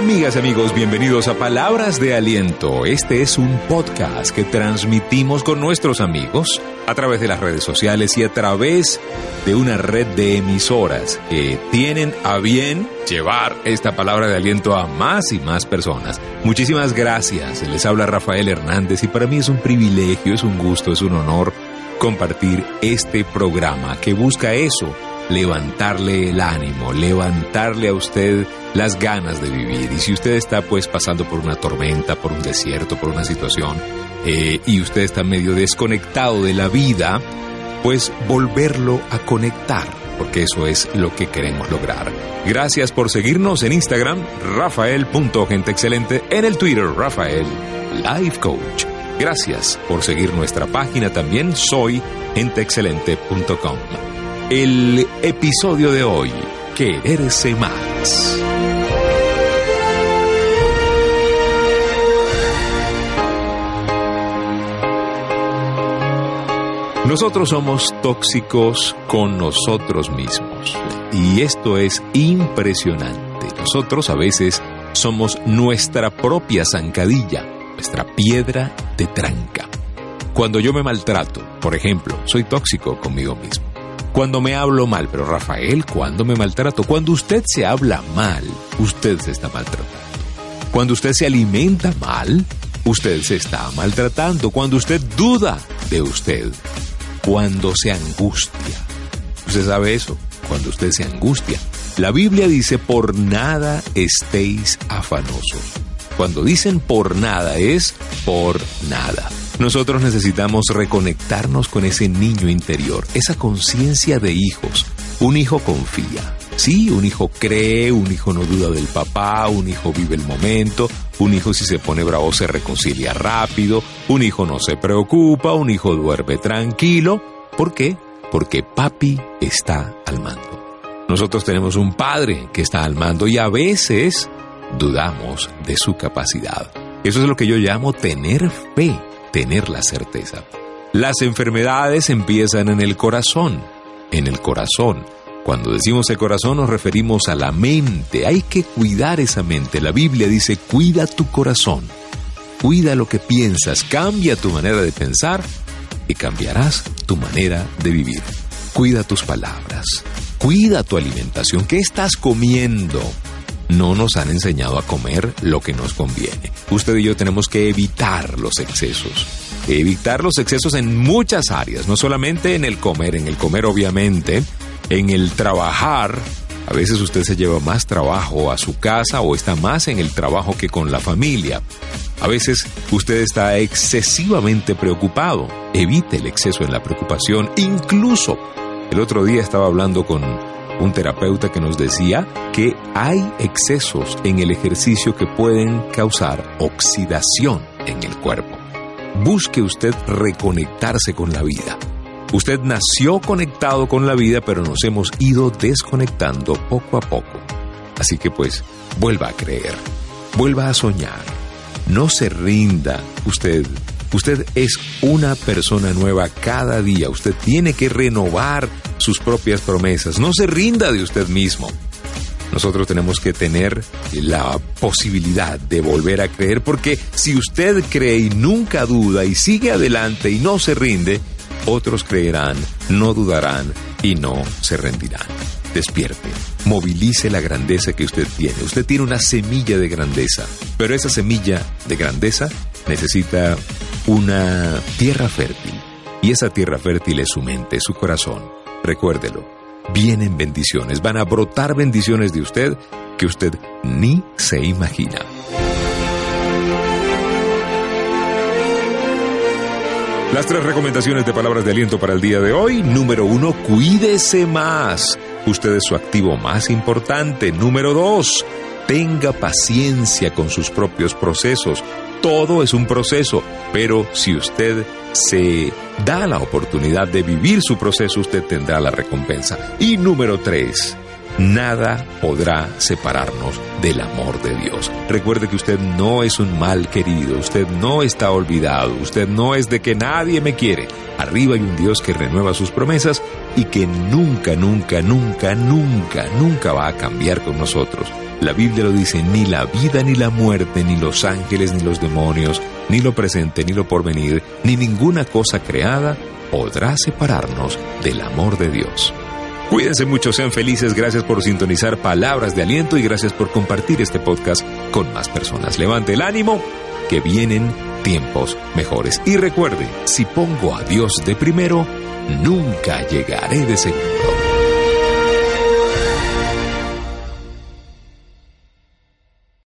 Amigas amigos, bienvenidos a Palabras de Aliento. Este es un podcast que transmitimos con nuestros amigos a través de las redes sociales y a través de una red de emisoras que tienen a bien llevar esta palabra de aliento a más y más personas. Muchísimas gracias. Les habla Rafael Hernández y para mí es un privilegio, es un gusto, es un honor compartir este programa que busca eso levantarle el ánimo, levantarle a usted las ganas de vivir. Y si usted está pues pasando por una tormenta, por un desierto, por una situación, eh, y usted está medio desconectado de la vida, pues volverlo a conectar, porque eso es lo que queremos lograr. Gracias por seguirnos en Instagram, rafael.genteexcelente, en el Twitter, Rafael Life Coach. Gracias por seguir nuestra página también, soy genteexcelente.com el episodio de hoy, Quererse más. Nosotros somos tóxicos con nosotros mismos y esto es impresionante. Nosotros a veces somos nuestra propia zancadilla, nuestra piedra de tranca. Cuando yo me maltrato, por ejemplo, soy tóxico conmigo mismo cuando me hablo mal. Pero Rafael, ¿cuándo me maltrato? Cuando usted se habla mal, usted se está maltratando. Cuando usted se alimenta mal, usted se está maltratando. Cuando usted duda de usted, cuando se angustia. Usted sabe eso, cuando usted se angustia. La Biblia dice, por nada estéis afanosos. Cuando dicen por nada es por nada. Nosotros necesitamos reconectarnos con ese niño interior, esa conciencia de hijos. Un hijo confía. Sí, un hijo cree, un hijo no duda del papá, un hijo vive el momento, un hijo si se pone bravo se reconcilia rápido, un hijo no se preocupa, un hijo duerme tranquilo. ¿Por qué? Porque papi está al mando. Nosotros tenemos un padre que está al mando y a veces dudamos de su capacidad. Eso es lo que yo llamo tener fe tener la certeza. Las enfermedades empiezan en el corazón, en el corazón. Cuando decimos el corazón nos referimos a la mente. Hay que cuidar esa mente. La Biblia dice, cuida tu corazón. Cuida lo que piensas, cambia tu manera de pensar y cambiarás tu manera de vivir. Cuida tus palabras, cuida tu alimentación. ¿Qué estás comiendo? No nos han enseñado a comer lo que nos conviene. Usted y yo tenemos que evitar los excesos. Evitar los excesos en muchas áreas, no solamente en el comer, en el comer obviamente, en el trabajar. A veces usted se lleva más trabajo a su casa o está más en el trabajo que con la familia. A veces usted está excesivamente preocupado. Evite el exceso en la preocupación. Incluso el otro día estaba hablando con un terapeuta que nos decía que hay excesos en el ejercicio que pueden causar oxidación en el cuerpo. Busque usted reconectarse con la vida. Usted nació conectado con la vida, pero nos hemos ido desconectando poco a poco. Así que pues, vuelva a creer, vuelva a soñar. No se rinda usted Usted es una persona nueva cada día. Usted tiene que renovar sus propias promesas. No se rinda de usted mismo. Nosotros tenemos que tener la posibilidad de volver a creer porque si usted cree y nunca duda y sigue adelante y no se rinde, otros creerán, no dudarán y no se rendirán. Despierte, movilice la grandeza que usted tiene. Usted tiene una semilla de grandeza, pero esa semilla de grandeza necesita una tierra fértil. Y esa tierra fértil es su mente, su corazón. Recuérdelo, vienen bendiciones, van a brotar bendiciones de usted que usted ni se imagina. Las tres recomendaciones de palabras de aliento para el día de hoy. Número uno, cuídese más. Usted es su activo más importante. Número dos, tenga paciencia con sus propios procesos. Todo es un proceso, pero si usted se da la oportunidad de vivir su proceso, usted tendrá la recompensa. Y número tres, Nada podrá separarnos del amor de Dios. Recuerde que usted no es un mal querido, usted no está olvidado, usted no es de que nadie me quiere. Arriba hay un Dios que renueva sus promesas y que nunca, nunca, nunca, nunca, nunca va a cambiar con nosotros. La Biblia lo dice, ni la vida ni la muerte, ni los ángeles ni los demonios, ni lo presente ni lo porvenir, ni ninguna cosa creada podrá separarnos del amor de Dios. Cuídense mucho, sean felices, gracias por sintonizar palabras de aliento y gracias por compartir este podcast con más personas. Levante el ánimo, que vienen tiempos mejores. Y recuerde, si pongo a Dios de primero, nunca llegaré de segundo.